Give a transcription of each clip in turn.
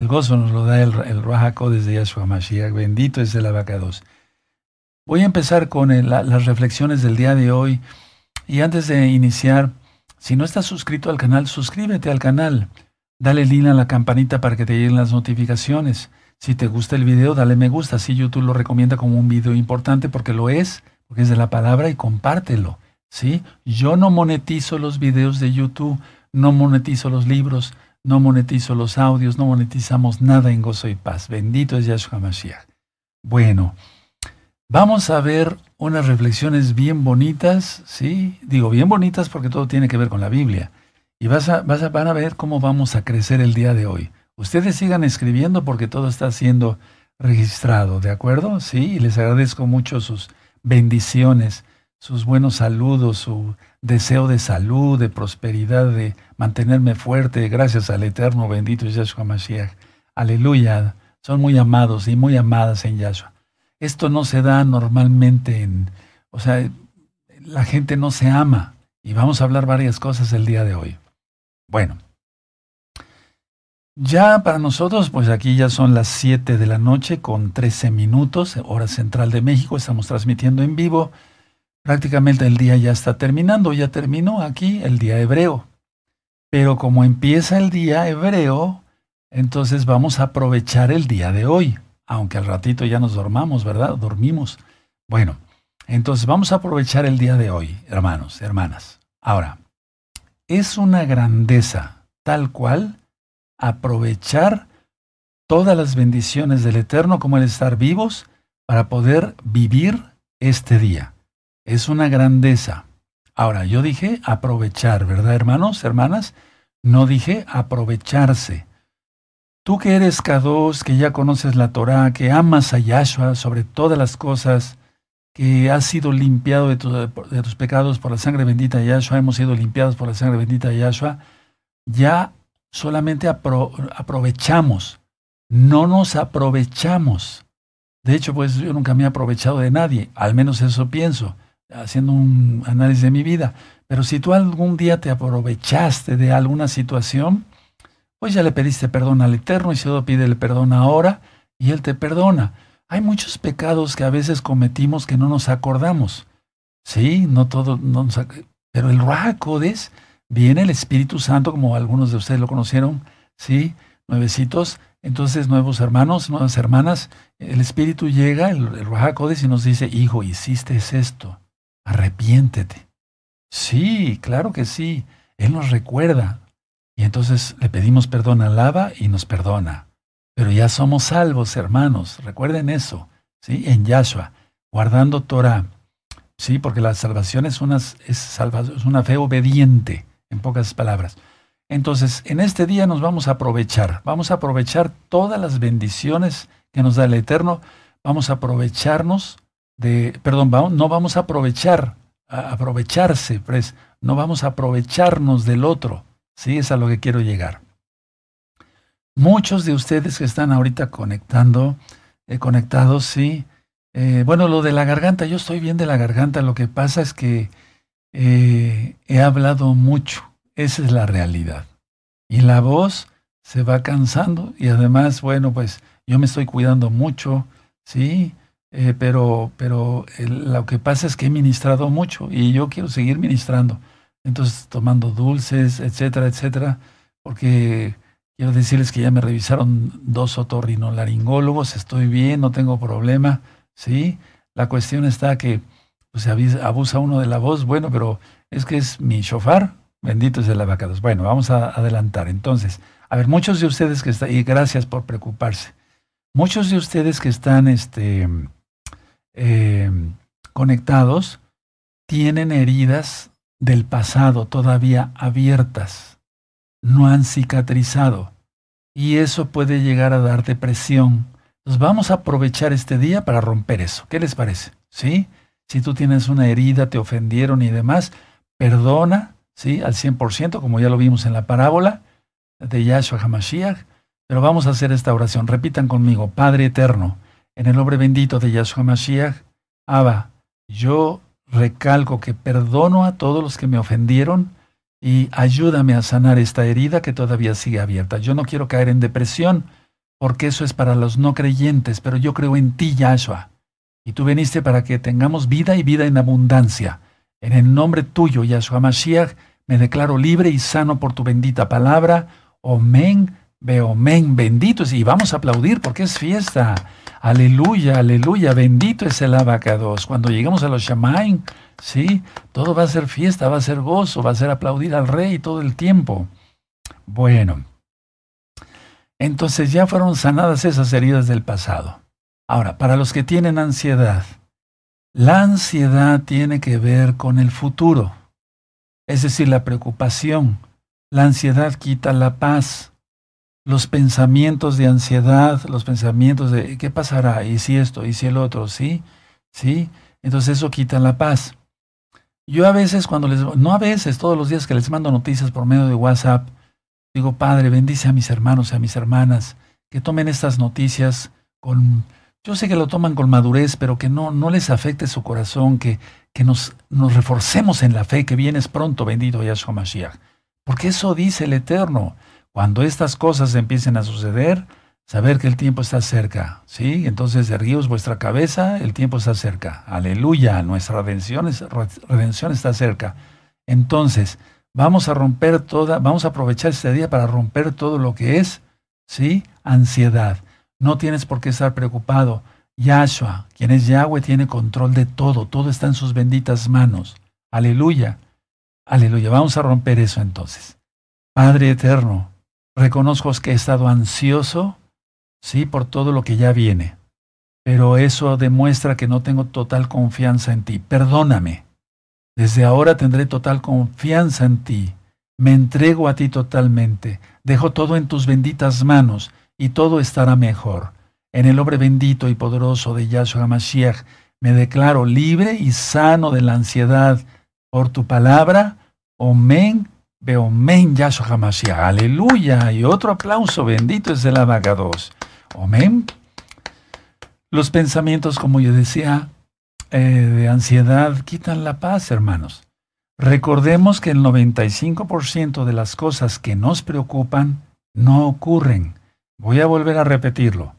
El gozo nos lo da el, el desde Yahshua Mashiach. Bendito es el abacados. Voy a empezar con las reflexiones del día de hoy. Y antes de iniciar, si no estás suscrito al canal, suscríbete al canal. Dale link a la campanita para que te lleguen las notificaciones. Si te gusta el video, dale me gusta. Así YouTube lo recomienda como un video importante porque lo es, porque es de la palabra y compártelo. ¿sí? Yo no monetizo los videos de YouTube, no monetizo los libros, no monetizo los audios, no monetizamos nada en gozo y paz. Bendito es Yahshua Mashiach. Bueno, vamos a ver unas reflexiones bien bonitas, ¿sí? Digo bien bonitas porque todo tiene que ver con la Biblia. Y vas a, vas a, van a ver cómo vamos a crecer el día de hoy. Ustedes sigan escribiendo porque todo está siendo registrado, ¿de acuerdo? Sí, y les agradezco mucho sus bendiciones, sus buenos saludos, su deseo de salud, de prosperidad, de mantenerme fuerte, gracias al Eterno bendito Yahshua Mashiach. Aleluya. Son muy amados y muy amadas en Yahshua. Esto no se da normalmente en, o sea, la gente no se ama. Y vamos a hablar varias cosas el día de hoy. Bueno, ya para nosotros, pues aquí ya son las 7 de la noche con 13 minutos, hora central de México, estamos transmitiendo en vivo. Prácticamente el día ya está terminando, ya terminó aquí el día hebreo. Pero como empieza el día hebreo, entonces vamos a aprovechar el día de hoy, aunque al ratito ya nos dormamos, ¿verdad? Dormimos. Bueno, entonces vamos a aprovechar el día de hoy, hermanos, hermanas. Ahora, es una grandeza tal cual aprovechar todas las bendiciones del Eterno como el estar vivos para poder vivir este día. Es una grandeza. Ahora, yo dije aprovechar, ¿verdad, hermanos, hermanas? No dije aprovecharse. Tú que eres Kados, que ya conoces la Torah, que amas a Yahshua sobre todas las cosas, que has sido limpiado de, de, tus pecados por la sangre bendita de Yahshua, hemos sido limpiados por la sangre bendita de Yahshua, ya solamente aprovechamos, no nos aprovechamos. De hecho, pues yo nunca me he aprovechado de nadie, al menos eso pienso, haciendo un análisis de mi vida. Pero si tú algún día te aprovechaste de alguna situación, pues ya le pediste perdón al Eterno y si pide pídele perdón ahora y Él te perdona. Hay muchos pecados que a veces cometimos que no nos acordamos. Sí, no todo, no pero el Rahakodes viene el Espíritu Santo, como algunos de ustedes lo conocieron, ¿sí? Nuevecitos. Entonces, nuevos hermanos, nuevas hermanas, el Espíritu llega, el, el y nos dice, hijo, hiciste esto, arrepiéntete. Sí, claro que sí. Él nos recuerda. Y entonces le pedimos perdón al Lava y nos perdona. Pero ya somos salvos, hermanos. Recuerden eso, ¿sí? En Yahshua, guardando Torah. Sí, porque la salvación es una, es, es una fe obediente en pocas palabras. Entonces, en este día nos vamos a aprovechar, vamos a aprovechar todas las bendiciones que nos da el Eterno, vamos a aprovecharnos perdón, no vamos a aprovechar, a aprovecharse, pues, no vamos a aprovecharnos del otro, ¿sí? Es a lo que quiero llegar. Muchos de ustedes que están ahorita conectando, eh, conectados, sí. Eh, bueno, lo de la garganta, yo estoy bien de la garganta, lo que pasa es que eh, he hablado mucho, esa es la realidad. Y la voz se va cansando y además, bueno, pues yo me estoy cuidando mucho, sí, eh, pero, pero lo que pasa es que he ministrado mucho y yo quiero seguir ministrando. Entonces, tomando dulces, etcétera, etcétera, porque quiero decirles que ya me revisaron dos otorrinolaringólogos, estoy bien, no tengo problema, sí. La cuestión está que pues abusa uno de la voz, bueno, pero es que es mi shofar, bendito es el abacados. Bueno, vamos a adelantar. Entonces, a ver, muchos de ustedes que están, y gracias por preocuparse, muchos de ustedes que están este, eh, conectados tienen heridas del pasado todavía abiertas, no han cicatrizado, y eso puede llegar a dar depresión. Entonces vamos a aprovechar este día para romper eso. ¿Qué les parece? ¿Sí? Si tú tienes una herida, te ofendieron y demás, perdona, ¿sí? Al 100%, como ya lo vimos en la parábola de Yahshua HaMashiach. Pero vamos a hacer esta oración. Repitan conmigo, Padre eterno, en el nombre bendito de Yahshua HaMashiach, Abba, yo recalco que perdono a todos los que me ofendieron y ayúdame a sanar esta herida que todavía sigue abierta. Yo no quiero caer en depresión porque eso es para los no creyentes, pero yo creo en ti, Yahshua. Y tú viniste para que tengamos vida y vida en abundancia. En el nombre tuyo, Yahshua Mashiach, me declaro libre y sano por tu bendita palabra. Omen, beomen, bendito es. Y vamos a aplaudir porque es fiesta. Aleluya, aleluya, bendito es el abacados. Cuando llegamos a los Shamaim, sí, todo va a ser fiesta, va a ser gozo, va a ser aplaudir al rey todo el tiempo. Bueno, entonces ya fueron sanadas esas heridas del pasado. Ahora, para los que tienen ansiedad, la ansiedad tiene que ver con el futuro, es decir, la preocupación. La ansiedad quita la paz. Los pensamientos de ansiedad, los pensamientos de ¿qué pasará? ¿Y si esto? ¿Y si el otro? ¿Sí? ¿Sí? Entonces eso quita la paz. Yo a veces cuando les, no a veces, todos los días que les mando noticias por medio de WhatsApp, Digo, Padre, bendice a mis hermanos y a mis hermanas, que tomen estas noticias con... Yo sé que lo toman con madurez, pero que no, no les afecte su corazón, que, que nos, nos reforcemos en la fe, que vienes pronto, bendito Yahshua Mashiach. Porque eso dice el Eterno. Cuando estas cosas empiecen a suceder, saber que el tiempo está cerca. ¿Sí? Entonces erguíos vuestra cabeza, el tiempo está cerca. Aleluya, nuestra redención, está cerca. Entonces, Vamos a romper toda, vamos a aprovechar este día para romper todo lo que es, ¿sí? Ansiedad. No tienes por qué estar preocupado. Yahshua, quien es Yahweh, tiene control de todo. Todo está en sus benditas manos. Aleluya. Aleluya. Vamos a romper eso entonces. Padre eterno, reconozco que he estado ansioso, sí, por todo lo que ya viene. Pero eso demuestra que no tengo total confianza en ti. Perdóname. Desde ahora tendré total confianza en ti. Me entrego a ti totalmente. Dejo todo en tus benditas manos y todo estará mejor. En el nombre bendito y poderoso de Yahshua Mashiach, me declaro libre y sano de la ansiedad por tu palabra. Omen, beomen Yahshua Mashiach. Aleluya. Y otro aplauso. Bendito es el abacados. Omen. Los pensamientos, como yo decía, eh, de ansiedad quitan la paz, hermanos. Recordemos que el 95% de las cosas que nos preocupan no ocurren. Voy a volver a repetirlo.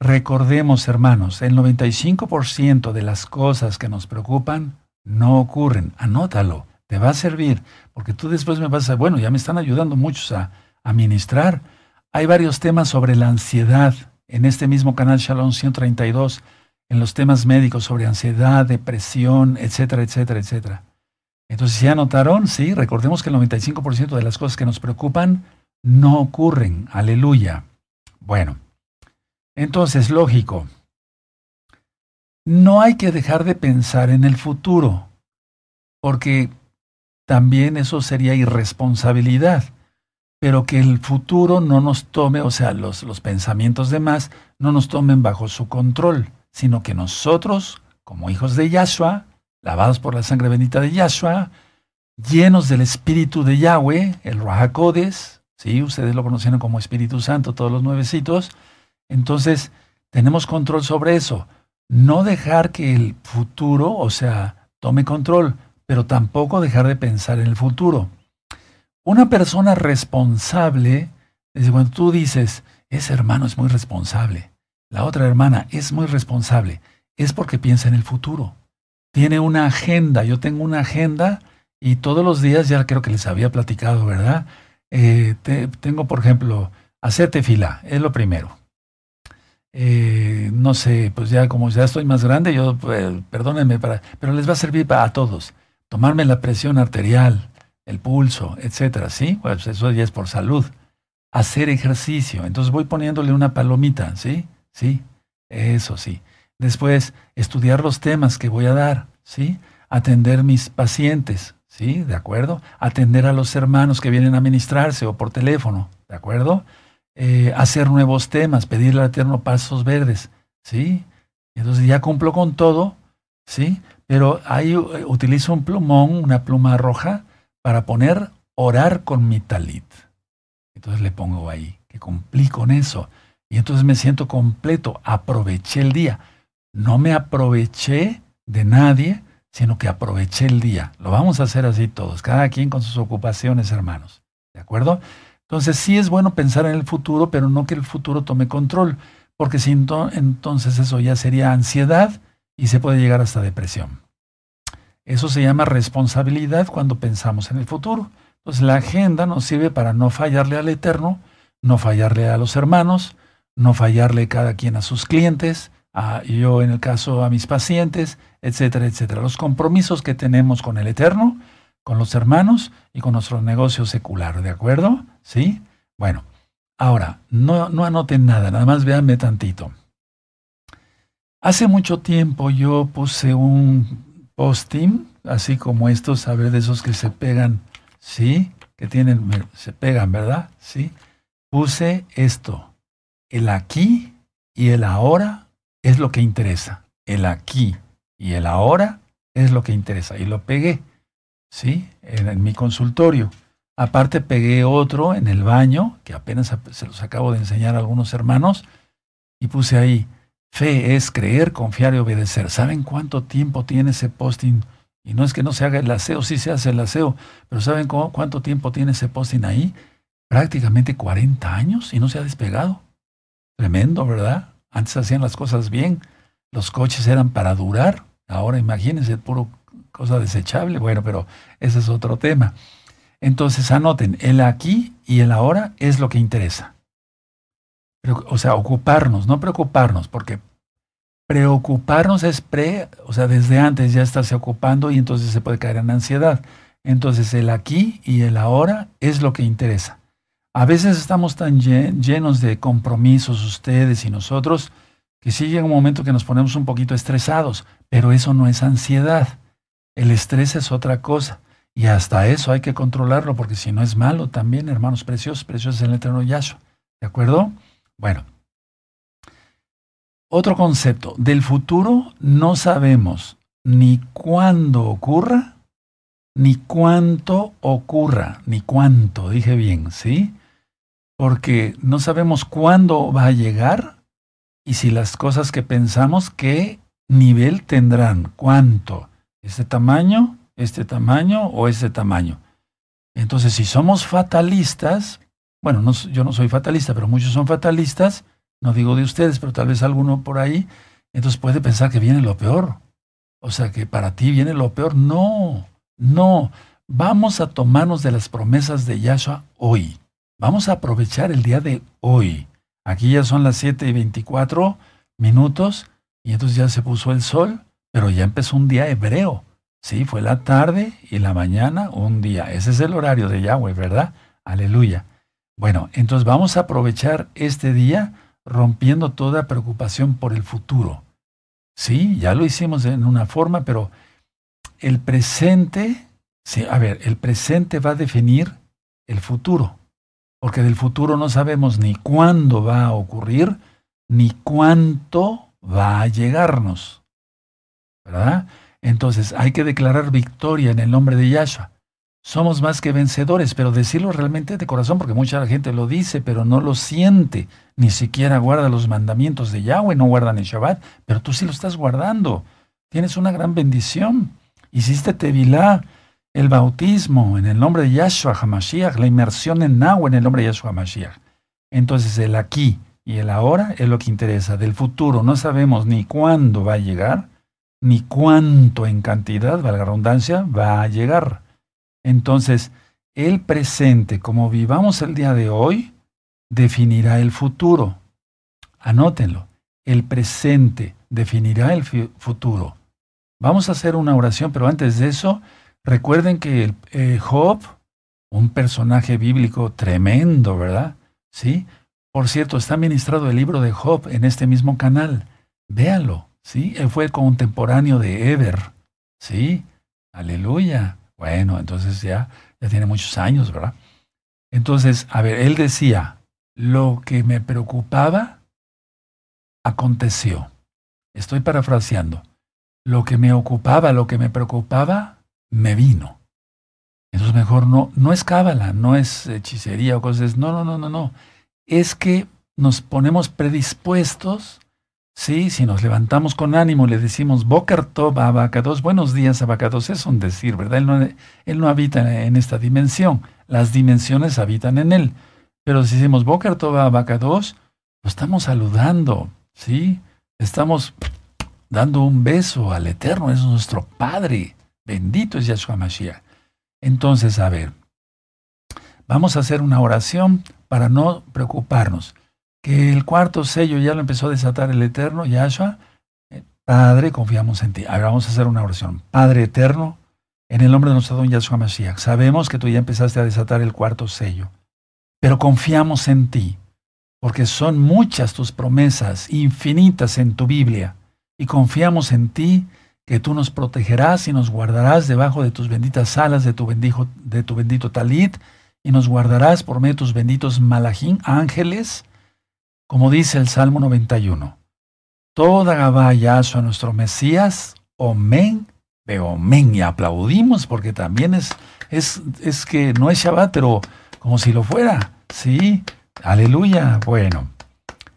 Recordemos, hermanos, el 95% de las cosas que nos preocupan no ocurren. Anótalo, te va a servir, porque tú después me vas a, bueno, ya me están ayudando muchos a, a ministrar. Hay varios temas sobre la ansiedad en este mismo canal Shalom 132 en los temas médicos sobre ansiedad, depresión, etcétera, etcétera, etcétera. Entonces, ¿ya notaron? Sí, recordemos que el 95% de las cosas que nos preocupan no ocurren. Aleluya. Bueno, entonces, lógico. No hay que dejar de pensar en el futuro, porque también eso sería irresponsabilidad, pero que el futuro no nos tome, o sea, los, los pensamientos de más, no nos tomen bajo su control sino que nosotros, como hijos de Yahshua, lavados por la sangre bendita de Yahshua, llenos del Espíritu de Yahweh, el Rahakodes, ¿sí? ustedes lo conocieron como Espíritu Santo, todos los nuevecitos, entonces tenemos control sobre eso. No dejar que el futuro, o sea, tome control, pero tampoco dejar de pensar en el futuro. Una persona responsable, desde cuando tú dices, ese hermano es muy responsable, la otra hermana es muy responsable, es porque piensa en el futuro. Tiene una agenda, yo tengo una agenda y todos los días, ya creo que les había platicado, ¿verdad? Eh, tengo, por ejemplo, hacerte fila, es lo primero. Eh, no sé, pues ya como ya estoy más grande, yo, pues, perdónenme, para, pero les va a servir para todos. Tomarme la presión arterial, el pulso, etcétera, ¿sí? Pues eso ya es por salud. Hacer ejercicio, entonces voy poniéndole una palomita, ¿sí? ¿sí? Eso sí. Después, estudiar los temas que voy a dar, ¿sí? Atender mis pacientes, ¿sí? ¿De acuerdo? Atender a los hermanos que vienen a ministrarse o por teléfono, ¿de acuerdo? Eh, hacer nuevos temas, pedirle al Eterno pasos verdes, ¿sí? Entonces ya cumplo con todo, ¿sí? Pero ahí eh, utilizo un plumón, una pluma roja, para poner orar con mi talit. Entonces le pongo ahí, que cumplí con eso. Y entonces me siento completo, aproveché el día. No me aproveché de nadie, sino que aproveché el día. Lo vamos a hacer así todos, cada quien con sus ocupaciones, hermanos. ¿De acuerdo? Entonces sí es bueno pensar en el futuro, pero no que el futuro tome control, porque si entonces eso ya sería ansiedad y se puede llegar hasta depresión. Eso se llama responsabilidad cuando pensamos en el futuro. Entonces la agenda nos sirve para no fallarle al Eterno, no fallarle a los hermanos, no fallarle cada quien a sus clientes, a yo en el caso a mis pacientes, etcétera, etcétera. Los compromisos que tenemos con el Eterno, con los hermanos y con nuestro negocio secular, ¿de acuerdo? ¿Sí? Bueno, ahora, no, no anoten nada, nada más véanme tantito. Hace mucho tiempo yo puse un posting, así como estos, a ver, de esos que se pegan, ¿sí? Que tienen, se pegan, ¿verdad? Sí. Puse esto, el aquí y el ahora es lo que interesa. El aquí y el ahora es lo que interesa. Y lo pegué, ¿sí? En, mi consultorio. Aparte pegué otro en el baño, que apenas se los acabo de enseñar a algunos hermanos, y puse ahí, fe es creer, confiar y obedecer. ¿Saben cuánto tiempo tiene ese posting? Y no es que no se haga el aseo, sí se hace el aseo, pero ¿saben cuánto tiempo tiene ese posting ahí? Prácticamente 40 años y no se ha despegado. Tremendo, ¿verdad? Antes hacían las cosas bien, los coches eran para durar, ahora imagínense, puro cosa desechable, bueno, pero ese es otro tema. Entonces anoten, el aquí y el ahora es lo que interesa. O sea, ocuparnos, no preocuparnos, porque preocuparnos es pre, o sea, desde antes ya estarse ocupando y entonces se puede caer en ansiedad. Entonces el aquí y el ahora es lo que interesa. A veces estamos tan llenos de compromisos ustedes y nosotros que sí llega un momento que nos ponemos un poquito estresados, pero eso no es ansiedad. El estrés es otra cosa. Y hasta eso hay que controlarlo, porque si no es malo también, hermanos preciosos, preciosos el eterno Yahshua. ¿De acuerdo? Bueno. Otro concepto. Del futuro no sabemos ni cuándo ocurra, ni cuánto ocurra, ni cuánto, dije bien, ¿sí? porque no sabemos cuándo va a llegar y si las cosas que pensamos, qué nivel tendrán, cuánto, este tamaño, este tamaño o este tamaño. Entonces, si somos fatalistas, bueno, yo no soy fatalista, pero muchos son fatalistas, no digo de ustedes, pero tal vez alguno por ahí, entonces puede pensar que viene lo peor. O sea, que para ti viene lo peor. No, no. Vamos a tomarnos de las promesas de Yahshua hoy. Vamos a aprovechar el día de hoy. Aquí ya son las 7 y 24 minutos y entonces ya se puso el sol, pero ya empezó un día hebreo. Sí, fue la tarde y la mañana un día. Ese es el horario de Yahweh, ¿verdad? Aleluya. Bueno, entonces vamos a aprovechar este día rompiendo toda preocupación por el futuro. Sí, ya lo hicimos en una forma, pero el presente, sí, a ver, el presente va a definir el futuro porque del futuro no sabemos ni cuándo va a ocurrir, ni cuánto va a llegarnos. ¿Verdad? Entonces hay que declarar victoria en el nombre de Yahshua. Somos más que vencedores, pero decirlo realmente de corazón, porque mucha gente lo dice, pero no lo siente. Ni siquiera guarda los mandamientos de Yahweh, no guardan el Shabbat, pero tú sí lo estás guardando. Tienes una gran bendición. Hiciste Tevilá, el bautismo en el nombre de Yahshua HaMashiach, la inmersión en agua en el nombre de Yahshua HaMashiach. Entonces el aquí y el ahora es lo que interesa. Del futuro no sabemos ni cuándo va a llegar, ni cuánto en cantidad, valga la redundancia, va a llegar. Entonces, el presente, como vivamos el día de hoy, definirá el futuro. Anótenlo. El presente definirá el futuro. Vamos a hacer una oración, pero antes de eso, Recuerden que eh, Job, un personaje bíblico tremendo, ¿verdad? Sí. Por cierto, está ministrado el libro de Job en este mismo canal. Véanlo, ¿sí? Él fue contemporáneo de Eber, ¿sí? Aleluya. Bueno, entonces ya, ya tiene muchos años, ¿verdad? Entonces, a ver, él decía, lo que me preocupaba aconteció. Estoy parafraseando. Lo que me ocupaba, lo que me preocupaba, me vino. Entonces mejor no, no es cábala, no es hechicería o cosas, no, no, no, no, no. Es que nos ponemos predispuestos, sí, si nos levantamos con ánimo, le decimos Boker Tov Abacados, buenos días Abacados, es un decir, ¿verdad? Él no, él no habita en esta dimensión, las dimensiones habitan en él. Pero si decimos Boker Tova Vaca 2, lo estamos saludando, ¿sí? Estamos dando un beso al Eterno, es nuestro Padre. Bendito es Yahshua Mashiach. Entonces, a ver, vamos a hacer una oración para no preocuparnos. Que el cuarto sello ya lo empezó a desatar el Eterno, Yahshua. Padre, confiamos en ti. Ahora vamos a hacer una oración. Padre Eterno, en el nombre de nuestro don Yahshua Mashiach, sabemos que tú ya empezaste a desatar el cuarto sello, pero confiamos en ti porque son muchas tus promesas, infinitas en tu Biblia, y confiamos en ti, que tú nos protegerás y nos guardarás debajo de tus benditas alas de tu, de tu bendito talit, y nos guardarás por medio de tus benditos malajín, ángeles, como dice el Salmo 91. Toda Gabayazo a nuestro Mesías, omen, omen, y aplaudimos porque también es, es, es que no es Shabbat, pero como si lo fuera, sí, Aleluya. Bueno,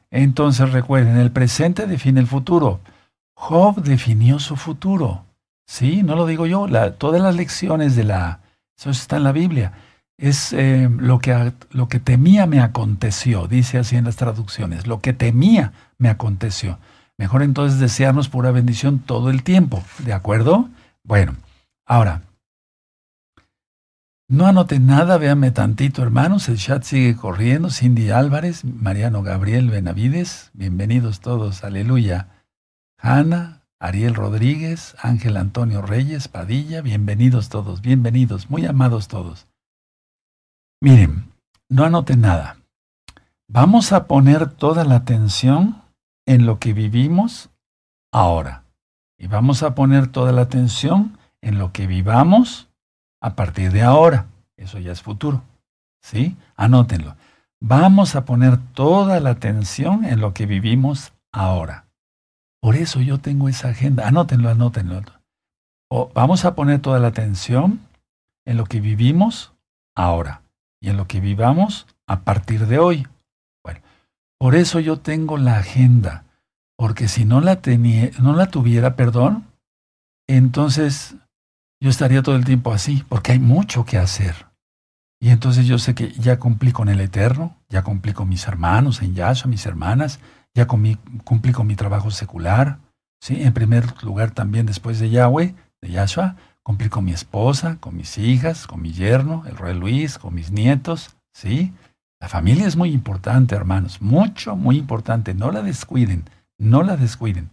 entonces recuerden, el presente define el futuro. Job definió su futuro. Sí, no lo digo yo. todas las lecciones de la... Eso está en la Biblia. Es eh, lo, que, lo que temía me aconteció, dice así en las traducciones. Lo que temía me aconteció. Mejor entonces desearnos pura bendición todo el tiempo. ¿De acuerdo? Bueno, ahora, no anote nada, véanme tantito, hermanos. El chat sigue corriendo. Cindy Álvarez, Mariano Gabriel Benavides, bienvenidos todos, aleluya. Ana, Ariel Rodríguez, Ángel Antonio Reyes, Padilla, bienvenidos todos, bienvenidos, muy amados todos. Miren, no anoten nada. Vamos a poner toda la atención en lo que vivimos ahora. Y vamos a poner toda la atención en lo que vivamos a partir de ahora. Eso ya es futuro. ¿Sí? Anótenlo. Vamos a poner toda la atención en lo que vivimos ahora. Por eso yo tengo esa agenda. Anótenlo, anótenlo. Vamos a poner toda la atención en lo que vivimos ahora y en lo que vivamos a partir de hoy. Bueno, por eso yo tengo la agenda, porque si no la, tenía, no la tuviera, perdón, entonces yo estaría todo el tiempo así, porque hay mucho que hacer. Y entonces yo sé que ya cumplí con el Eterno, ya cumplí con mis hermanos en Yahshua, mis hermanas, ya cumplí con mi trabajo secular. ¿sí? En primer lugar también después de Yahweh, de Yahshua, cumplí con mi esposa, con mis hijas, con mi yerno, el rey Luis, con mis nietos. ¿sí? La familia es muy importante, hermanos, mucho, muy importante. No la descuiden, no la descuiden.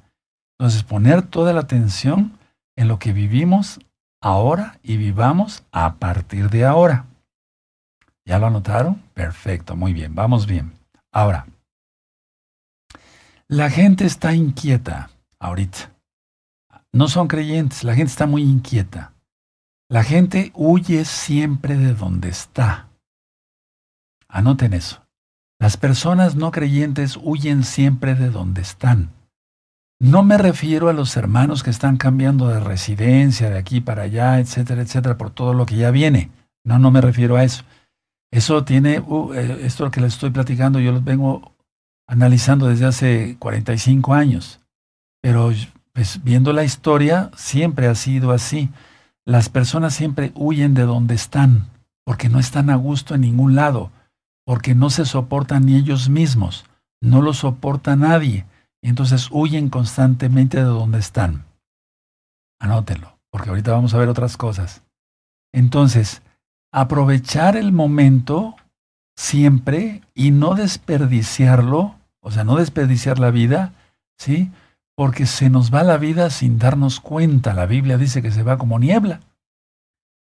Entonces poner toda la atención en lo que vivimos ahora y vivamos a partir de ahora. ¿Ya lo anotaron? Perfecto, muy bien, vamos bien. Ahora, la gente está inquieta ahorita. No son creyentes, la gente está muy inquieta. La gente huye siempre de donde está. Anoten eso. Las personas no creyentes huyen siempre de donde están. No me refiero a los hermanos que están cambiando de residencia de aquí para allá, etcétera, etcétera, por todo lo que ya viene. No, no me refiero a eso. Eso tiene, uh, eh, esto que les estoy platicando, yo lo vengo analizando desde hace 45 años. Pero pues, viendo la historia, siempre ha sido así. Las personas siempre huyen de donde están, porque no están a gusto en ningún lado, porque no se soportan ni ellos mismos, no lo soporta nadie y entonces huyen constantemente de donde están. Anótenlo, porque ahorita vamos a ver otras cosas. Entonces, aprovechar el momento siempre y no desperdiciarlo, o sea, no desperdiciar la vida, ¿sí? Porque se nos va la vida sin darnos cuenta. La Biblia dice que se va como niebla.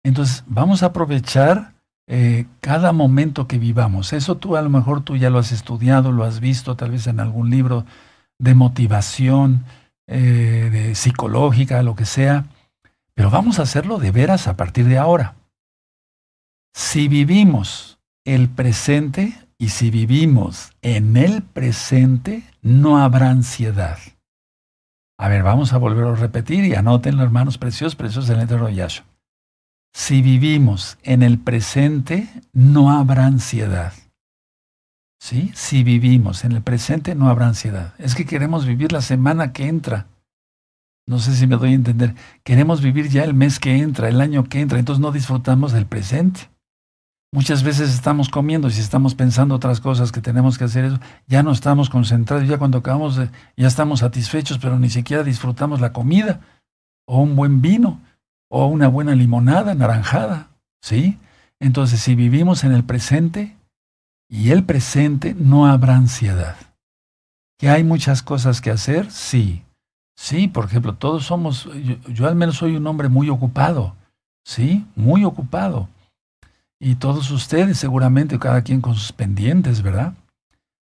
Entonces, vamos a aprovechar eh, cada momento que vivamos. Eso tú a lo mejor tú ya lo has estudiado, lo has visto tal vez en algún libro de motivación, eh, de psicológica, lo que sea, pero vamos a hacerlo de veras a partir de ahora. Si vivimos el presente y si vivimos en el presente, no habrá ansiedad. A ver, vamos a volver a repetir y anoten, hermanos preciosos, preciosos del Eterno Yahshua. Si vivimos en el presente, no habrá ansiedad. ¿Sí? Si vivimos en el presente no habrá ansiedad. Es que queremos vivir la semana que entra. No sé si me doy a entender. Queremos vivir ya el mes que entra, el año que entra, entonces no disfrutamos del presente. Muchas veces estamos comiendo y si estamos pensando otras cosas que tenemos que hacer, eso, ya no estamos concentrados, ya cuando acabamos, de, ya estamos satisfechos, pero ni siquiera disfrutamos la comida, o un buen vino, o una buena limonada naranjada, ¿sí? Entonces, si vivimos en el presente y el presente, no habrá ansiedad. ¿Que hay muchas cosas que hacer? Sí. Sí, por ejemplo, todos somos, yo, yo al menos soy un hombre muy ocupado, ¿sí? Muy ocupado y todos ustedes seguramente, cada quien con sus pendientes, ¿verdad?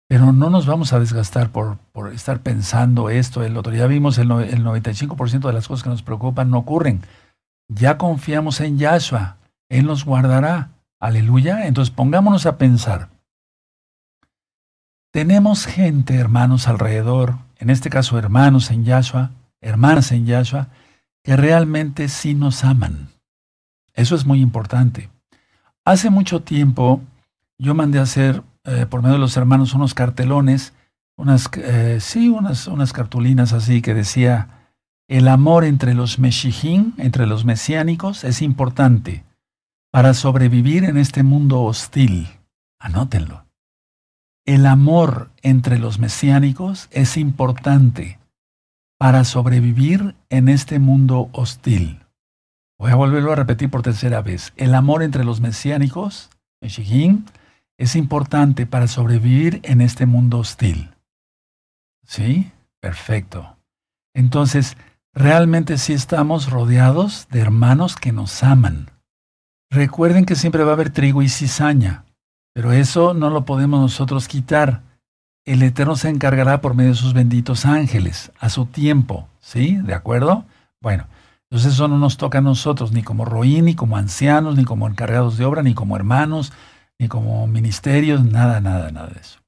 Pero no nos vamos a desgastar por, por estar pensando esto, el otro. Ya vimos el, el 95% de las cosas que nos preocupan no ocurren. Ya confiamos en Yahshua. Él nos guardará. Aleluya. Entonces pongámonos a pensar. Tenemos gente, hermanos, alrededor, en este caso hermanos en Yahshua, hermanas en Yahshua, que realmente sí nos aman. Eso es muy importante. Hace mucho tiempo yo mandé a hacer eh, por medio de los hermanos unos cartelones, unas, eh, sí, unas, unas cartulinas así que decía, el amor entre los meshijín, entre los mesiánicos, es importante para sobrevivir en este mundo hostil. Anótenlo. El amor entre los mesiánicos es importante para sobrevivir en este mundo hostil. Voy a volverlo a repetir por tercera vez. El amor entre los mesiánicos, es importante para sobrevivir en este mundo hostil. ¿Sí? Perfecto. Entonces, realmente sí estamos rodeados de hermanos que nos aman. Recuerden que siempre va a haber trigo y cizaña, pero eso no lo podemos nosotros quitar. El Eterno se encargará por medio de sus benditos ángeles, a su tiempo. ¿Sí? ¿De acuerdo? Bueno, entonces eso no nos toca a nosotros, ni como roín, ni como ancianos, ni como encargados de obra, ni como hermanos, ni como ministerios, nada, nada, nada de eso.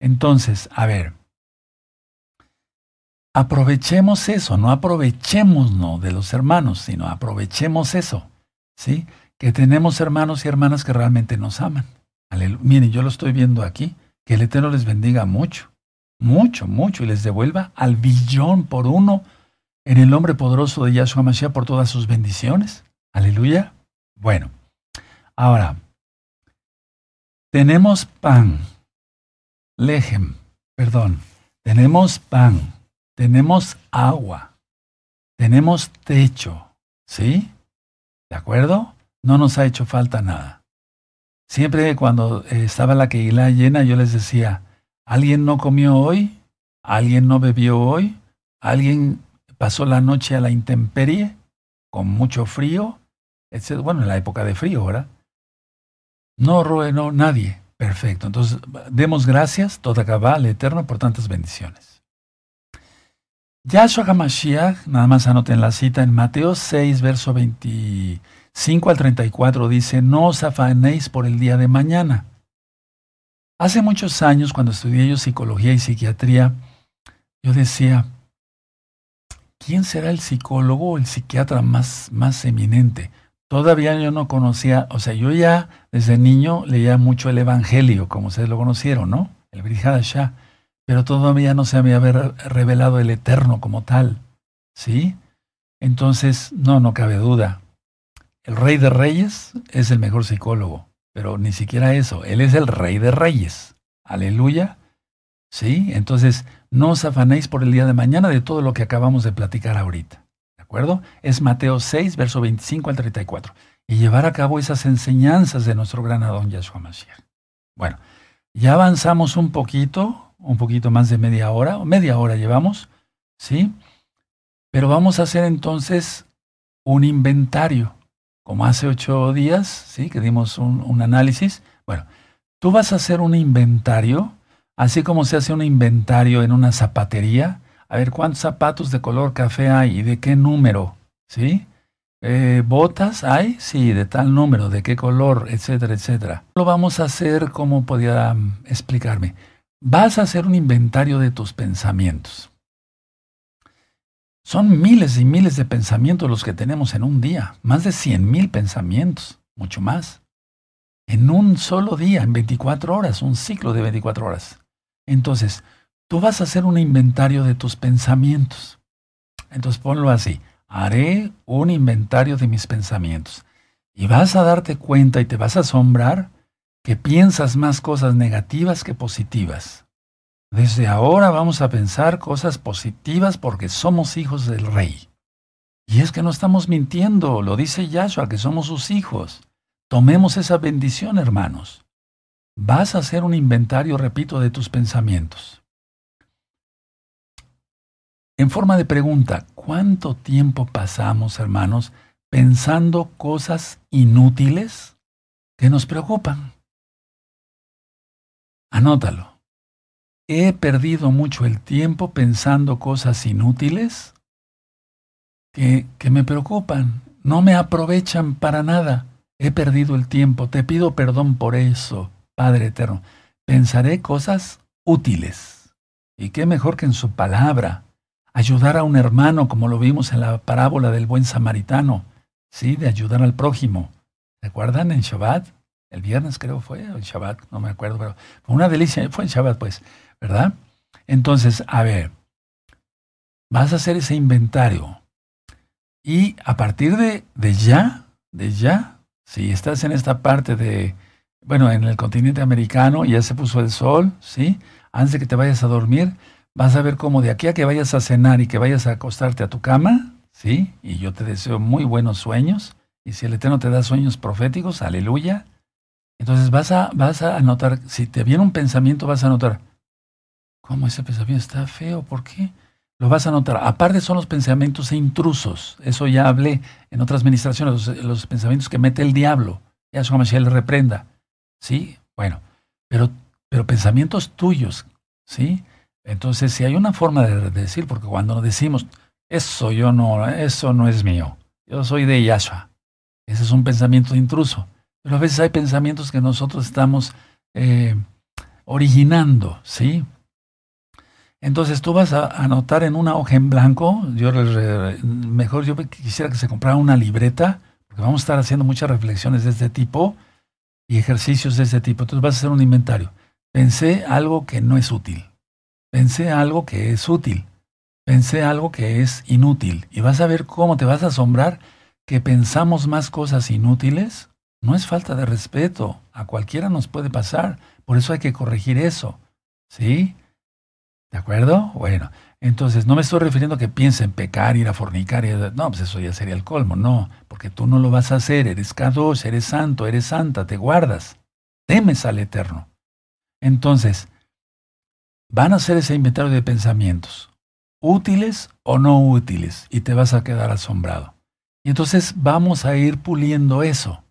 Entonces, a ver, aprovechemos eso, no aprovechemos no de los hermanos, sino aprovechemos eso, ¿sí? Que tenemos hermanos y hermanas que realmente nos aman. Miren, yo lo estoy viendo aquí, que el Eterno les bendiga mucho, mucho, mucho, y les devuelva al billón por uno en el nombre poderoso de Yahshua Mashiach por todas sus bendiciones. Aleluya. Bueno, ahora, tenemos pan, lejem, perdón, tenemos pan, tenemos agua, tenemos techo, ¿sí? ¿De acuerdo? No nos ha hecho falta nada. Siempre cuando estaba la Keilah llena, yo les decía, ¿alguien no comió hoy? ¿Alguien no bebió hoy? ¿Alguien pasó la noche a la intemperie, con mucho frío, etc. Bueno, en la época de frío, ¿verdad? No no, nadie. Perfecto. Entonces, demos gracias, toda al Eterno, por tantas bendiciones. Yahshua HaMashiach, nada más anoten la cita, en Mateo 6, verso 25 al 34, dice, no os afanéis por el día de mañana. Hace muchos años, cuando estudié yo psicología y psiquiatría, yo decía, ¿quién será el psicólogo o el psiquiatra más, más eminente? Todavía yo no conocía, o sea, yo ya desde niño leía mucho el Evangelio, como ustedes lo conocieron, ¿no? El Brihadashah, pero todavía no se había revelado el Eterno como tal, ¿sí? Entonces, no, no cabe duda. El Rey de Reyes es el mejor psicólogo, pero ni siquiera eso, Él es el Rey de Reyes. Aleluya. ¿Sí? Entonces, no os afanéis por el día de mañana de todo lo que acabamos de platicar ahorita. ¿De acuerdo? Es Mateo 6, verso 25 al 34. Y llevar a cabo esas enseñanzas de nuestro gran Adón Yahshua Mashiach. Bueno, ya avanzamos un poquito, un poquito más de media hora, o media hora llevamos, ¿sí? Pero vamos a hacer entonces un inventario, como hace ocho días, ¿sí? Que dimos un análisis. Bueno, tú vas a hacer un inventario Así como se hace un inventario en una zapatería, a ver cuántos zapatos de color café hay y de qué número, ¿sí? Eh, ¿Botas hay? Sí, de tal número, de qué color, etcétera, etcétera. Lo vamos a hacer, como podía mm, explicarme? Vas a hacer un inventario de tus pensamientos. Son miles y miles de pensamientos los que tenemos en un día, más de 100 mil pensamientos, mucho más. En un solo día, en 24 horas, un ciclo de 24 horas. Entonces, tú vas a hacer un inventario de tus pensamientos. Entonces ponlo así, haré un inventario de mis pensamientos. Y vas a darte cuenta y te vas a asombrar que piensas más cosas negativas que positivas. Desde ahora vamos a pensar cosas positivas porque somos hijos del rey. Y es que no estamos mintiendo, lo dice Yahshua, que somos sus hijos. Tomemos esa bendición, hermanos. Vas a hacer un inventario, repito, de tus pensamientos. En forma de pregunta, ¿cuánto tiempo pasamos, hermanos, pensando cosas inútiles que nos preocupan? Anótalo. ¿He perdido mucho el tiempo pensando cosas inútiles que, que me preocupan? No me aprovechan para nada. He perdido el tiempo. Te pido perdón por eso, Padre Eterno. Pensaré cosas útiles. Y qué mejor que en su palabra. Ayudar a un hermano, como lo vimos en la parábola del buen samaritano. Sí, de ayudar al prójimo. ¿Recuerdan en Shabbat? El viernes creo fue, el Shabbat, no me acuerdo, pero fue una delicia. Fue en Shabbat, pues. ¿verdad? Entonces, a ver, vas a hacer ese inventario y a partir de, de ya, de ya, si estás en esta parte de, bueno, en el continente americano, ya se puso el sol, ¿sí? Antes de que te vayas a dormir, vas a ver cómo de aquí a que vayas a cenar y que vayas a acostarte a tu cama, ¿sí? Y yo te deseo muy buenos sueños. Y si el Eterno te da sueños proféticos, aleluya. Entonces vas a, vas a anotar, si te viene un pensamiento, vas a anotar, ¿Cómo ese pensamiento está feo? ¿Por qué? Lo vas a notar. Aparte son los pensamientos intrusos. Eso ya hablé en otras administraciones, los, pensamientos que mete el diablo. Ya su le reprenda. ¿Sí? Bueno, pero, pero pensamientos tuyos. ¿Sí? Entonces, si hay una forma de, decir, porque cuando decimos, eso yo no, eso no es mío. Yo soy de Yahshua. Ese es un pensamiento intruso. Pero a veces hay pensamientos que nosotros estamos eh, originando, ¿sí? Entonces tú vas a anotar en una hoja en blanco, yo mejor yo quisiera que se comprara una libreta, porque vamos a estar haciendo muchas reflexiones de este tipo y ejercicios de este tipo. Entonces vas a hacer un inventario. Pensé algo que no es útil. Pensé algo que es útil. Pensé algo que es inútil. Y vas a ver cómo te vas a asombrar que pensamos más cosas inútiles. No es falta de respeto. A cualquiera nos puede pasar. Por eso hay que corregir eso. ¿Sí? ¿De acuerdo? Bueno, entonces no me estoy refiriendo a que piense en pecar, ir a fornicar. Y, no, pues eso ya sería el colmo. No, porque tú no lo vas a hacer. Eres K2, eres santo, eres santa, te guardas. Temes al Eterno. Entonces, van a hacer ese inventario de pensamientos, útiles o no útiles, y te vas a quedar asombrado. Y entonces vamos a ir puliendo eso.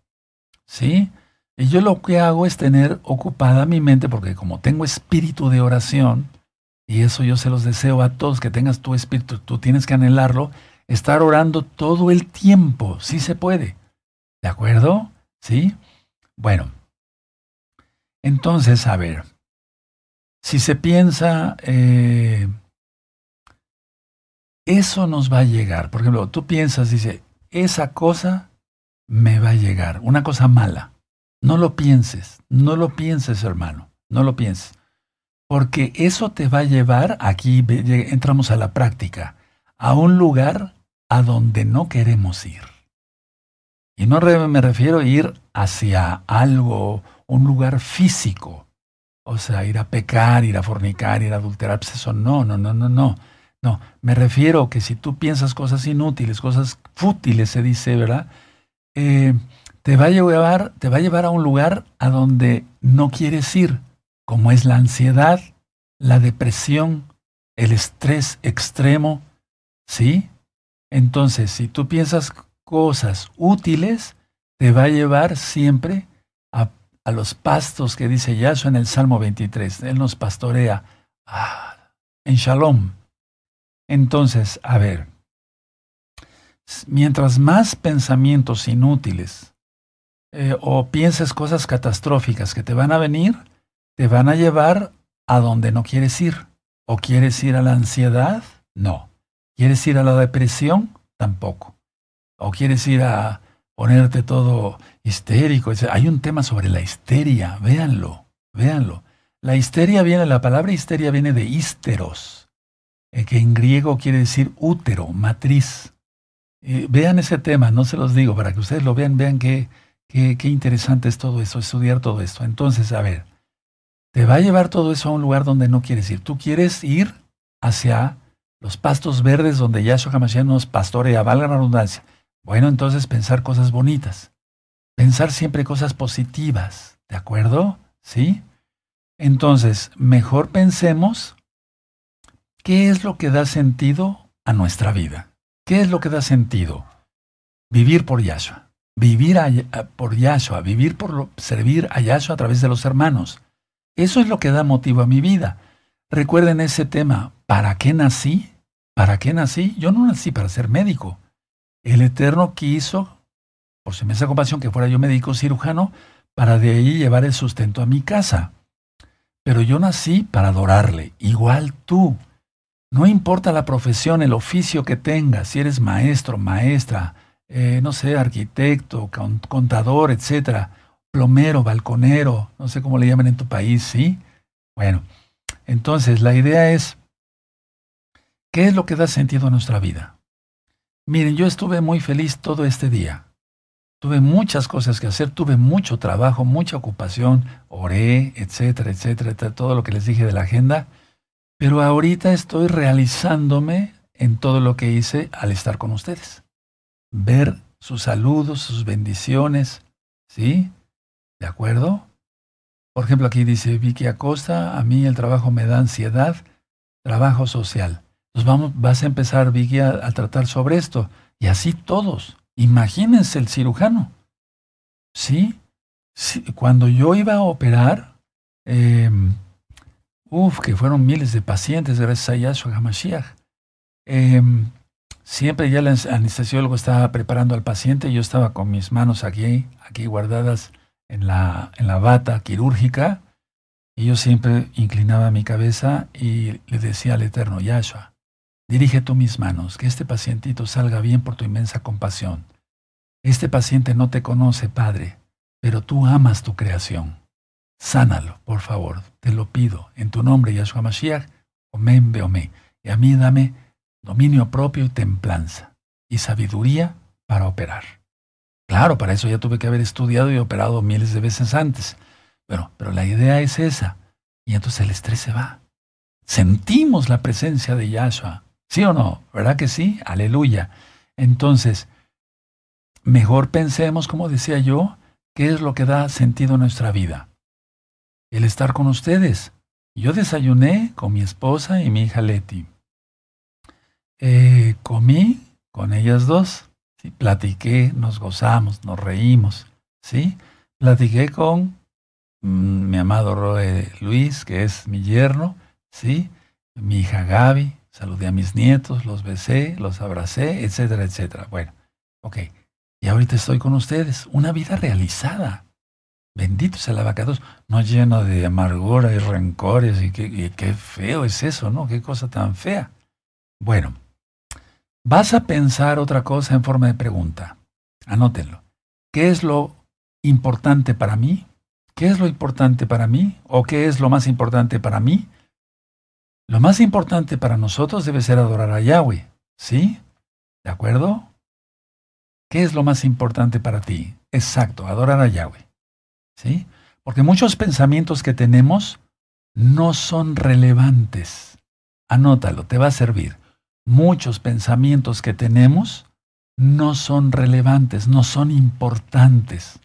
¿Sí? Y yo lo que hago es tener ocupada mi mente, porque como tengo espíritu de oración, y eso yo se los deseo a todos, que tengas tu espíritu, tú tienes que anhelarlo, estar orando todo el tiempo, sí se puede. ¿De acuerdo? ¿Sí? Bueno, entonces, a ver, si se piensa, eh, eso nos va a llegar. Por ejemplo, tú piensas, dice, esa cosa me va a llegar, una cosa mala. No lo pienses, no lo pienses, hermano, no lo pienses. Porque eso te va a llevar, aquí entramos a la práctica, a un lugar a donde no queremos ir. Y no me refiero a ir hacia algo, un lugar físico. O sea, ir a pecar, ir a fornicar, ir a adulterar, pues eso no, no, no, no, no. No, me refiero que si tú piensas cosas inútiles, cosas fútiles, se dice, ¿verdad? Eh, te, va a llevar, te va a llevar a un lugar a donde no quieres ir como es la ansiedad, la depresión, el estrés extremo, ¿sí? Entonces, si tú piensas cosas útiles, te va a llevar siempre a, los pastos que dice Yahshua en el Salmo 23. Él nos pastorea ah, en Shalom. Entonces, a ver, mientras más pensamientos inútiles eh, o pienses cosas catastróficas que te van a venir, te van a llevar a donde no quieres ir. ¿O quieres ir a la ansiedad? No. ¿Quieres ir a la depresión? Tampoco. ¿O quieres ir a ponerte todo histérico? Hay un tema sobre la histeria, véanlo, véanlo. La histeria viene, la palabra histeria viene de histeros, eh, que en griego quiere decir útero, matriz. Eh, vean ese tema, no se los digo, para que ustedes lo vean, vean qué, qué, qué interesante es todo eso, estudiar todo esto. Entonces, a ver, te va a llevar todo eso a un lugar donde no quieres ir. Tú quieres ir hacia los pastos verdes donde Yahshua HaMashiach nos pastorea, valga la redundancia. Bueno, entonces pensar cosas bonitas. Pensar siempre cosas positivas, ¿de acuerdo? ¿Sí? Entonces, mejor pensemos qué es lo que da sentido a nuestra vida. ¿Qué es lo que da sentido? Vivir por Yahshua. Vivir por Yahshua, vivir por servir a Yahshua a través de los hermanos. Eso es lo que da motivo a mi vida. Recuerden ese tema, ¿para qué nací? ¿Para qué nací? Yo no nací para ser médico. El Eterno quiso, por me hace compasión, que fuera yo médico cirujano, para de ahí llevar el sustento a mi casa. Pero yo nací para adorarle, igual tú. No importa la profesión, el oficio que tengas, si eres maestro, maestra, eh, no sé, arquitecto, contador, etcétera, plomero, balconero, no sé cómo le llaman en tu país, ¿sí? Bueno, entonces la idea es, ¿qué es lo que da sentido a nuestra vida? Miren, yo estuve muy feliz todo este día. Tuve muchas cosas que hacer, tuve mucho trabajo, mucha ocupación, oré, etcétera, etcétera, todo lo que les dije de la agenda, pero ahorita estoy realizándome en todo lo que hice al estar con ustedes. Ver sus saludos, sus bendiciones, ¿sí? ¿De acuerdo? Por ejemplo, aquí dice Vicky Acosta, a mí el trabajo me da ansiedad, trabajo social. Entonces vamos, vas a empezar, Vicky, a tratar sobre esto. Y así todos. Imagínense el cirujano. ¿Sí? Cuando yo iba a operar, eh, que fueron miles de pacientes gracias a Yahshua HaMashiach. Em, siempre ya el anestesiólogo estaba preparando al paciente, yo estaba con mis manos aquí, aquí guardadas en la, en la bata quirúrgica, y yo siempre inclinaba mi cabeza y le decía al Eterno, Yahshua, dirige tú mis manos, que este pacientito salga bien por tu inmensa compasión. Este paciente no te conoce, Padre, pero tú amas tu creación. Sánalo, por favor, te lo pido, en tu nombre, Yahshua Mashiach, omen beomé. Y a mí dame dominio propio y templanza, y sabiduría para operar. Claro, para eso ya tuve que haber estudiado y operado miles de veces antes. Pero, pero la idea es esa. Y entonces el estrés se va. Sentimos la presencia de Yahshua. ¿Sí o no? ¿Verdad que sí? Aleluya. Entonces, mejor pensemos, como decía yo, qué es lo que da sentido a nuestra vida. El estar con ustedes. Yo desayuné con mi esposa y mi hija Leti. Eh, comí con ellas dos. Platiqué, nos gozamos, nos reímos. ¿sí? Platiqué con mm, mi amado Roe Luis, que es mi yerno. ¿sí? Mi hija Gaby. Saludé a mis nietos, los besé, los abracé, etcétera, etcétera. Bueno, ok. Y ahorita estoy con ustedes. Una vida realizada. Bendito sea el abacados, no lleno de amargura y rencores. Y qué feo es eso, ¿no? Qué cosa tan fea. Bueno, vas a pensar otra cosa en forma de pregunta. Anótenlo. ¿Qué es lo importante para mí? ¿Qué es lo importante para mí? ¿O qué es lo más importante para mí? Lo más importante para nosotros debe ser adorar a Yahweh. ¿Sí? ¿De acuerdo? ¿Qué es lo más importante para ti? Exacto, adorar a Yahweh. ¿Sí? Porque muchos pensamientos que tenemos no son relevantes. Anótalo, te va a servir. Muchos pensamientos que tenemos no son relevantes, no son importantes.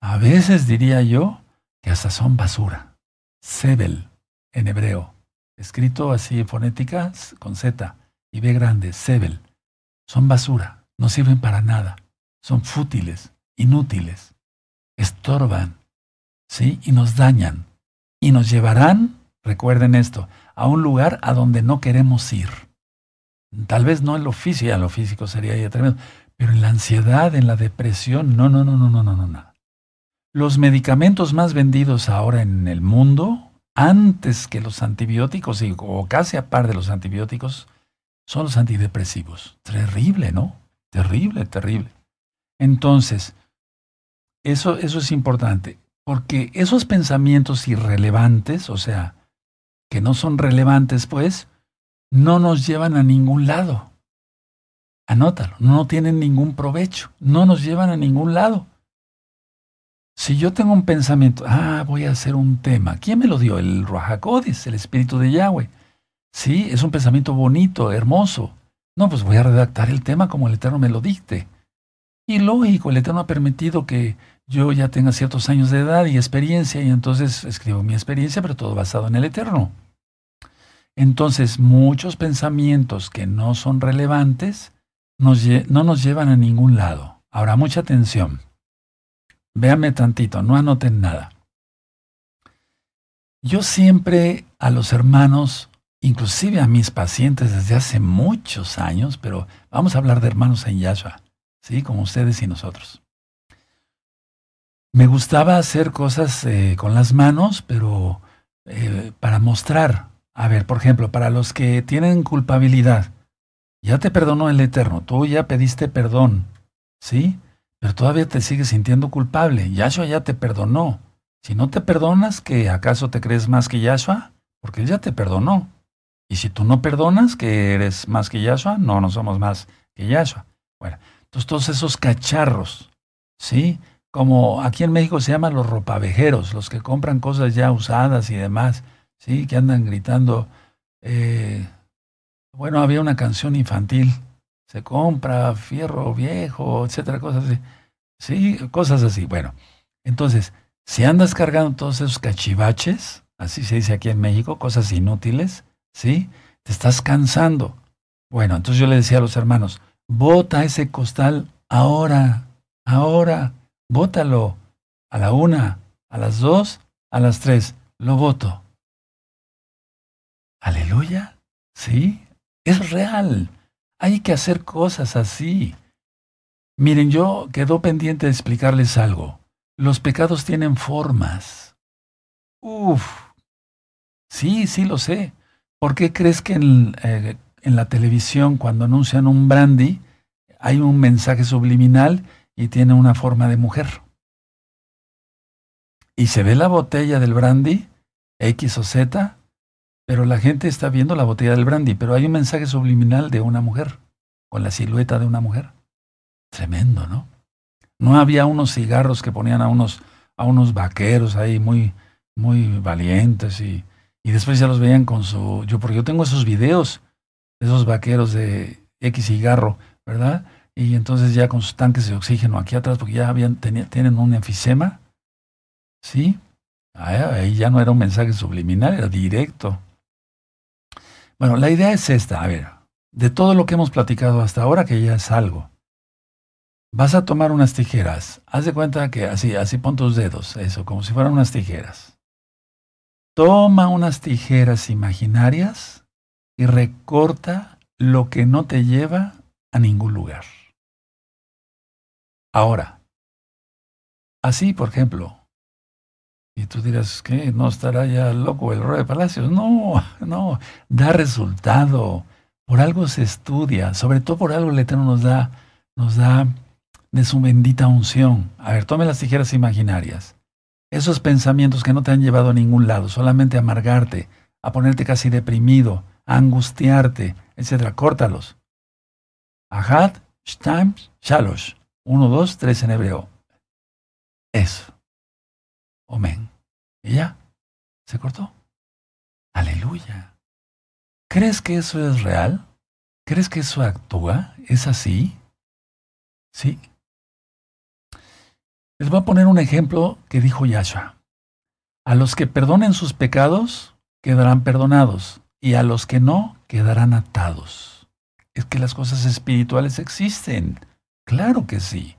A veces diría yo que hasta son basura. Sebel, en hebreo, escrito así en fonética con Z y B grande, Sebel. Son basura no sirven para nada, son fútiles, inútiles, estorban, ¿sí? Y nos dañan. Y nos llevarán, recuerden esto, a un lugar a donde no queremos ir. Tal vez no en lo físico, ya lo físico sería ya tremendo, pero en la ansiedad, en la depresión, no, no, no, no, no, no, no, no. Los medicamentos más vendidos ahora en el mundo, antes que los antibióticos, o casi a par de los antibióticos, son los antidepresivos. Terrible, ¿no? Terrible, terrible. Entonces, eso, eso es importante, porque esos pensamientos irrelevantes, o sea, que no son relevantes, pues, no nos llevan a ningún lado. Anótalo, no tienen ningún provecho, no nos llevan a ningún lado. Si yo tengo un pensamiento, ah, voy a hacer un tema, ¿quién me lo dio? El Ruajacodes, el Espíritu de Yahweh. Sí, es un pensamiento bonito, hermoso. No, pues voy a redactar el tema como el Eterno me lo dicte. Y lógico, el Eterno ha permitido que yo ya tenga ciertos años de edad y experiencia, y entonces escribo mi experiencia, pero todo basado en el Eterno. Entonces, muchos pensamientos que no son relevantes no nos llevan a ningún lado. Ahora, mucha atención. Véanme tantito, no anoten nada. Yo siempre a los hermanos, inclusive a mis pacientes desde hace muchos años, pero vamos a hablar de hermanos en Yahshua, ¿sí? Como ustedes y nosotros. Me gustaba hacer cosas eh, con las manos, pero eh, para mostrar. A ver, por ejemplo, para los que tienen culpabilidad, ya te perdonó el Eterno, tú ya pediste perdón, ¿sí? Pero todavía te sigues sintiendo culpable. Yahshua ya te perdonó. Si no te perdonas, ¿que acaso te crees más que Yahshua? Porque él ya te perdonó. Y si tú no perdonas, que eres más que Yahshua, no, no somos más que Yahshua. Bueno, entonces todos esos cacharros, ¿sí? Como aquí en México se llaman los ropavejeros, los que compran cosas ya usadas y demás, ¿sí? Que andan gritando, eh, bueno, había una canción infantil, se compra fierro viejo, etcétera, cosas así. Sí, cosas así. Bueno, entonces, si andas cargando todos esos cachivaches, así se dice aquí en México, cosas inútiles, ¿sí? Te estás cansando. Bueno, entonces yo le decía a los hermanos, bota ese costal ahora, ahora, bótalo. A la una, a las dos, a las tres, lo voto. Aleluya, ¿sí? Es real. Hay que hacer cosas así. Miren, yo quedo pendiente de explicarles algo. Los pecados tienen formas. Uf. Sí, sí lo sé. ¿Por qué crees que en, eh, en la televisión cuando anuncian un brandy hay un mensaje subliminal y tiene una forma de mujer? Y se ve la botella del brandy, X o Z, pero la gente está viendo la botella del brandy, pero hay un mensaje subliminal de una mujer, con la silueta de una mujer. Tremendo, ¿no? No había unos cigarros que ponían a unos, a unos vaqueros ahí muy, muy valientes y, y después ya los veían con su... Yo, porque yo tengo esos videos de esos vaqueros de X cigarro, ¿verdad? Y entonces ya con sus tanques de oxígeno aquí atrás, porque ya habían, tienen un enfisema, ¿sí? Ahí ya no era un mensaje subliminal, era directo. Bueno, la idea es esta, a ver, de todo lo que hemos platicado hasta ahora, que ya es algo. Vas a tomar unas tijeras, haz de cuenta que así, así pon tus dedos, eso, como si fueran unas tijeras. Toma unas tijeras imaginarias y recorta lo que no te lleva a ningún lugar. Ahora, así, por ejemplo, y tú dirás, ¿qué? ¿No estará ya loco el rey de Palacios? No, no, da resultado. Por algo se estudia, sobre todo por algo el Eterno nos da, nos da de su bendita unción. A ver, tome las tijeras imaginarias. Esos pensamientos que no te han llevado a ningún lado, solamente a amargarte, a ponerte casi deprimido, a angustiarte, etc. Córtalos. Ahad, Shtaim, Shalosh. Uno, dos, tres en hebreo. Eso. Amén. Y ya, se cortó. Aleluya. ¿Crees que eso es real? ¿Crees que eso actúa? ¿Es así? Sí. Les voy a poner un ejemplo que dijo Yahshua. A los que perdonen sus pecados, quedarán perdonados, y a los que no, quedarán atados. Es que las cosas espirituales existen. Claro que sí.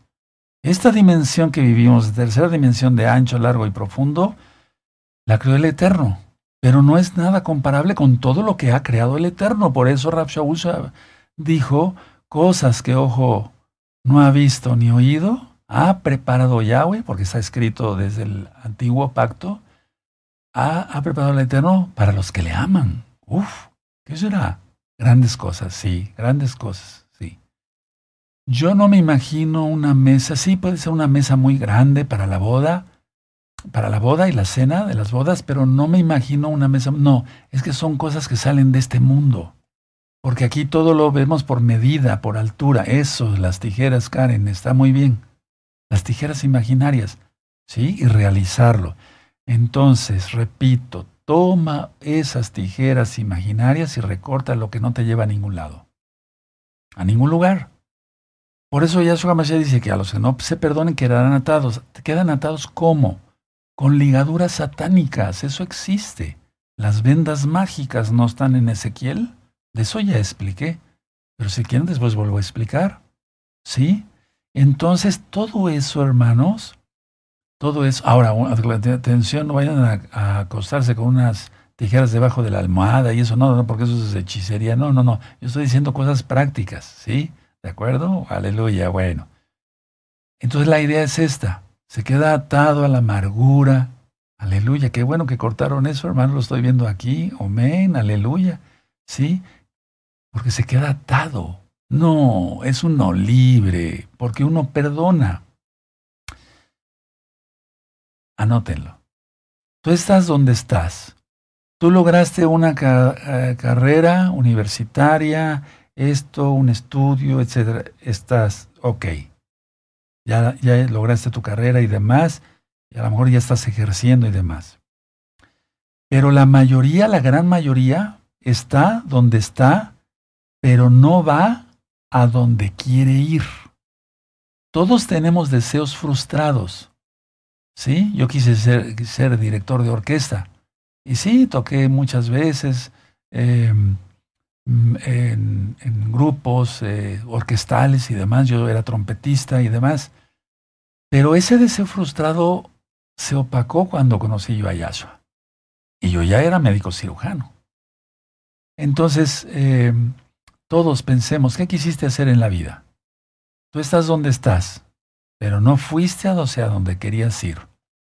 Esta dimensión que vivimos, tercera dimensión de ancho, largo y profundo, la creó el Eterno, pero no es nada comparable con todo lo que ha creado el Eterno. Por eso Rab dijo, cosas que ojo no ha visto ni oído, ha preparado Yahweh, porque está escrito desde el antiguo pacto, ha, ha preparado el Eterno para los que le aman. Uf, ¿qué será? Grandes cosas, sí, grandes cosas. Yo no me imagino una mesa, sí puede ser una mesa muy grande para la boda, para la boda y la cena de las bodas, pero no me imagino una mesa, no, es que son cosas que salen de este mundo. Porque aquí todo lo vemos por medida, por altura. Eso, las tijeras, Karen, está muy bien. Las tijeras imaginarias, ¿sí? Y realizarlo. Entonces, repito, toma esas tijeras imaginarias y recorta lo que no te lleva a ningún lado. A ningún lugar. Por eso Yahshua Mashiach dice que a los que no se perdonen quedarán atados. ¿Te quedan atados cómo? Con ligaduras satánicas. Eso existe. Las vendas mágicas no están en Ezequiel. De eso ya expliqué. Pero si quieren después vuelvo a explicar. ¿Sí? Entonces todo eso, hermanos, todo eso. Ahora, atención, no vayan a, acostarse con unas tijeras debajo de la almohada y eso, no, no, porque eso es hechicería. No, no, no. Yo estoy diciendo cosas prácticas, ¿sí? ¿De acuerdo? Aleluya, bueno. Entonces la idea es esta. Se queda atado a la amargura. Aleluya, qué bueno que cortaron eso, hermano, lo estoy viendo aquí. Amén, aleluya. ¿Sí? Porque se queda atado. No, es uno libre, porque uno perdona. Anótenlo. Tú estás donde estás. Tú lograste una eh, carrera universitaria, esto, un estudio, etc. Estás, ok. Ya, ya lograste tu carrera y demás, y a lo mejor ya estás ejerciendo y demás. Pero la mayoría, la gran mayoría, está donde está, pero no va a donde quiere ir. Todos tenemos deseos frustrados. ¿Sí? Yo quise ser, ser director de orquesta. Y sí, toqué muchas veces em, en, grupos eh, orquestales y demás. Yo era trompetista y demás. Pero ese deseo frustrado se opacó cuando conocí yo a Yahshua. Y yo ya era médico cirujano. Entonces, em, todos pensemos, ¿qué quisiste hacer en la vida? Tú estás donde estás, pero no fuiste a donde querías ir.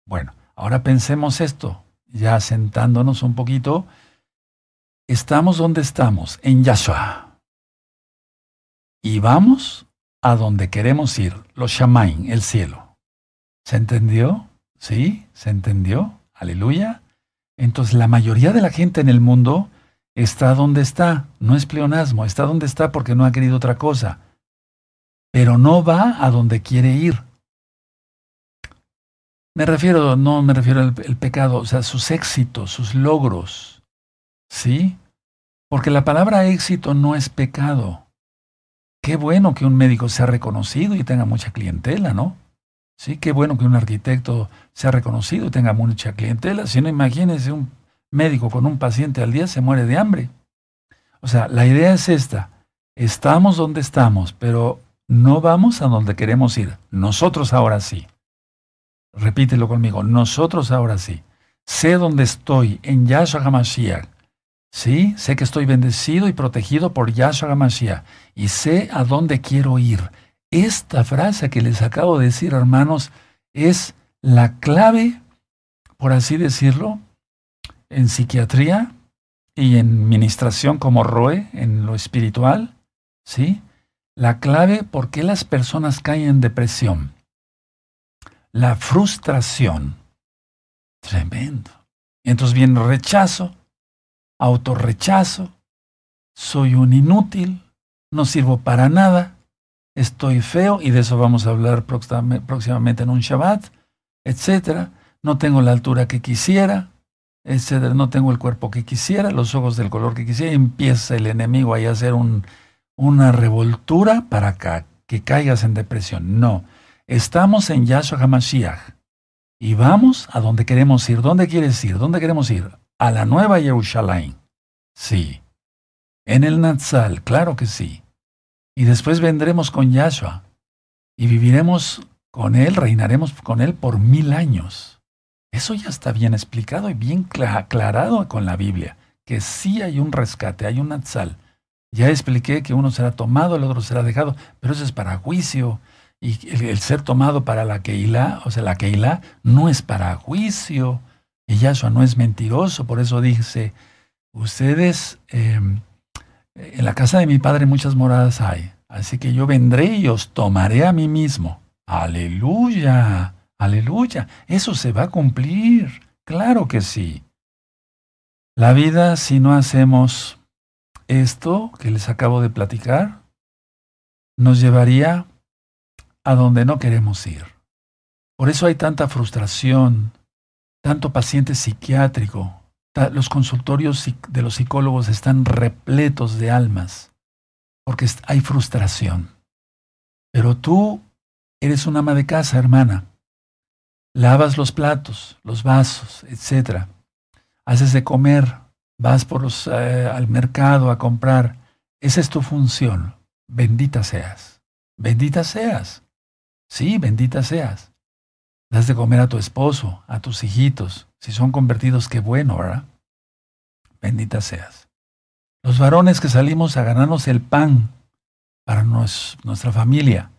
Bueno, ahora pensemos esto, ya sentándonos un poquito. Estamos donde estamos, en Yahshua. Y vamos a donde queremos ir, los Shamain, el cielo. ¿Se entendió? ¿Sí? ¿Se entendió? Aleluya. Entonces la mayoría de la gente en el mundo está donde está, no es pleonasmo, está donde está porque no ha querido otra cosa, pero no va a donde quiere ir. Me refiero, no me refiero al pecado, o sea, sus éxitos, sus logros, ¿sí? Porque la palabra éxito no es pecado. Qué bueno que un médico sea reconocido y tenga mucha clientela, ¿no? Sí, qué bueno que un arquitecto sea reconocido y tenga mucha clientela. Si no, imagínese un médico con un paciente al día se muere de hambre. O sea, la idea es esta. Estamos donde estamos, pero no vamos a donde queremos ir. Nosotros ahora sí. Repítelo conmigo. Nosotros ahora sí. Sé dónde estoy en Yahshua HaMashiach. Sí, sé que estoy bendecido y protegido por Yahshua HaMashiach. Y sé a dónde quiero ir. Esta frase que les acabo de decir, hermanos, es la clave, por así decirlo, en psiquiatría y en ministración como ROE, en lo espiritual, ¿sí? La clave por qué las personas caen en depresión. La frustración. Tremendo. Entonces viene rechazo, autorrechazo, soy un inútil, no sirvo para nada, estoy feo, y de eso vamos a hablar próximamente en un Shabbat, etc. No tengo la altura que quisiera, etcétera. No tengo el cuerpo que quisiera, los ojos del color que quisiera. Y empieza el enemigo ahí a hacer un, una revoltura para que caigas en depresión. No, estamos en Yahshua HaMashiach y vamos a donde queremos ir. ¿Dónde quieres ir? ¿Dónde queremos ir? A la nueva Jerusalén. Sí. En el Natsal, claro que sí. Y después vendremos con Yahshua y viviremos con Él, reinaremos con Él por mil años. Eso ya está bien explicado y bien aclarado con la Biblia, que sí hay un rescate, hay un atzal. Ya expliqué que uno será tomado, el otro será dejado, pero eso es para juicio. Y el, ser tomado para la Keilah, o sea, la Keilah no es para juicio. Y Yahshua no es mentiroso, por eso dice, ustedes, em, en la casa de mi padre muchas moradas hay, así que yo vendré y os tomaré a mí mismo. Aleluya. Aleluya, eso se va a cumplir. Claro que sí. La vida, si no hacemos esto que les acabo de platicar nos llevaría a donde no queremos ir. Por eso hay tanta frustración, tanto paciente psiquiátrico, los consultorios de los psicólogos están repletos de almas, porque hay frustración. Pero tú eres una ama de casa, hermana. Lavas los platos, los vasos, etc. Haces de comer, vas eh, al mercado a comprar. Esa es tu función. Bendita seas. Bendita seas. Sí, bendita seas. Das de comer a tu esposo, a tus hijitos. Si son convertidos, qué bueno, ¿verdad? Bendita seas. Los varones que salimos a ganarnos el pan para nuestra familia.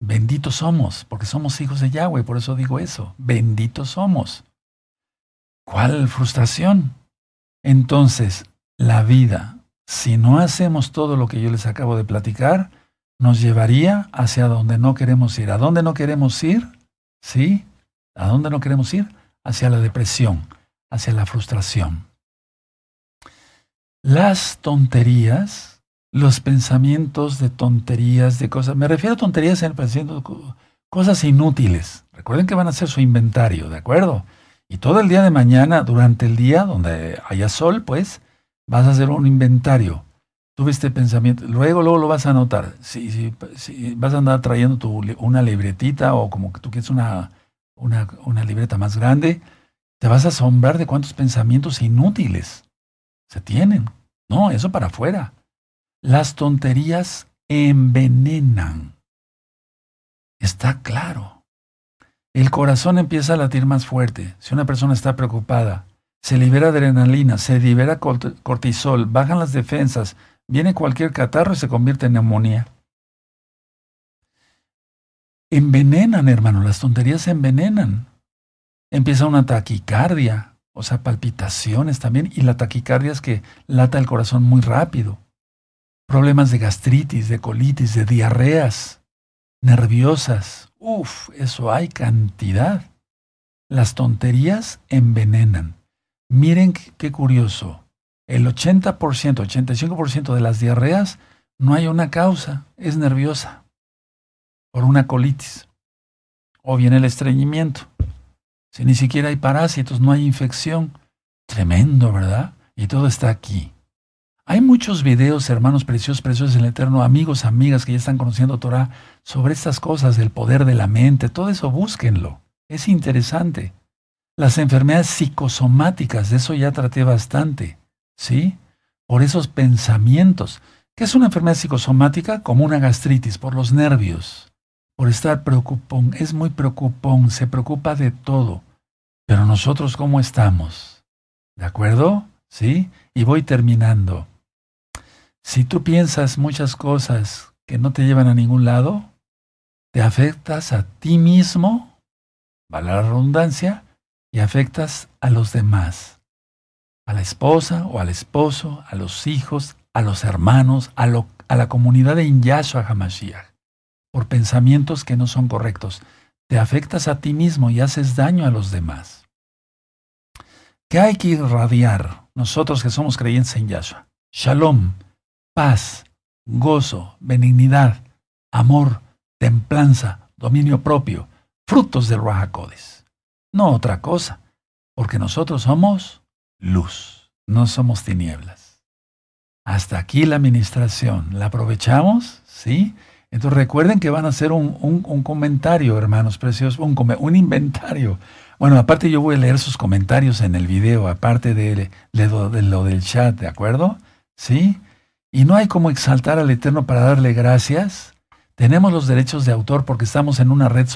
Benditos somos, porque somos hijos de Yahweh, por eso digo eso. Benditos somos. ¿Cuál frustración? Entonces, la vida, si no hacemos todo lo que yo les acabo de platicar, nos llevaría hacia donde no queremos ir. ¿A dónde no queremos ir? ¿Sí? ¿A dónde no queremos ir? Hacia la depresión, hacia la frustración. Las tonterías, los pensamientos de tonterías, de cosas, me refiero a tonterías en el pensamiento, cosas inútiles. Recuerden que van a hacer su inventario, ¿de acuerdo? Y todo el día de mañana, durante el día, donde haya sol, pues, vas a hacer un inventario. Tuve este pensamiento, luego, luego lo vas a anotar. Si, si, vas a andar trayendo tu, una libretita o como que tú quieres una, una, una libreta más grande, te vas a asombrar de cuántos pensamientos inútiles se tienen. No, eso para afuera. Las tonterías envenenan. Está claro. El corazón empieza a latir más fuerte. Si una persona está preocupada, se libera adrenalina, se libera cortisol, bajan las defensas, viene cualquier catarro y se convierte en neumonía. Envenenan, hermano, las tonterías envenenan. Empieza una taquicardia, o sea, palpitaciones también, y la taquicardia es que lata el corazón muy rápido. Problemas de gastritis, de colitis, de diarreas, nerviosas, Uf, eso hay cantidad. Las tonterías envenenan. Miren qué curioso. El 80%, 85% de las diarreas no hay una causa, es nerviosa. Por una colitis. O bien el estreñimiento. Si ni siquiera hay parásitos, no hay infección. Tremendo, ¿verdad? Y todo está aquí. Hay muchos videos, hermanos preciosos, preciosos en el Eterno, amigos, amigas que ya están conociendo Torah, sobre estas cosas del poder de la mente. Todo eso búsquenlo. Es interesante. Las enfermedades psicosomáticas, de eso ya traté bastante. ¿Sí? Por esos pensamientos. ¿Qué es una enfermedad psicosomática? Como una gastritis, por los nervios. Por estar preocupón. Es muy preocupón, se preocupa de todo. Pero nosotros, ¿cómo estamos? ¿De acuerdo? ¿Sí? Y voy terminando. Si tú piensas muchas cosas que no te llevan a ningún lado, te afectas a ti mismo, vale la redundancia, y afectas a los demás, a la esposa o al esposo, a los hijos, a los hermanos, a, la comunidad de Inyashua HaMashiach, por pensamientos que no son correctos. Te afectas a ti mismo y haces daño a los demás. ¿Qué hay que irradiar nosotros que somos creyentes en Yahshua? Shalom, paz, gozo, benignidad, amor, templanza, dominio propio, frutos del Rahakodes. No otra cosa, porque nosotros somos luz, no somos tinieblas. Hasta aquí la administración. ¿La aprovechamos? ¿Sí? Entonces recuerden que van a hacer un, comentario, hermanos preciosos, un, un, inventario. Bueno, aparte yo voy a leer sus comentarios en el video, aparte de, de lo del chat, ¿de acuerdo? ¿Sí? Y no hay como exaltar al Eterno para darle gracias. Tenemos los derechos de autor porque estamos en una red social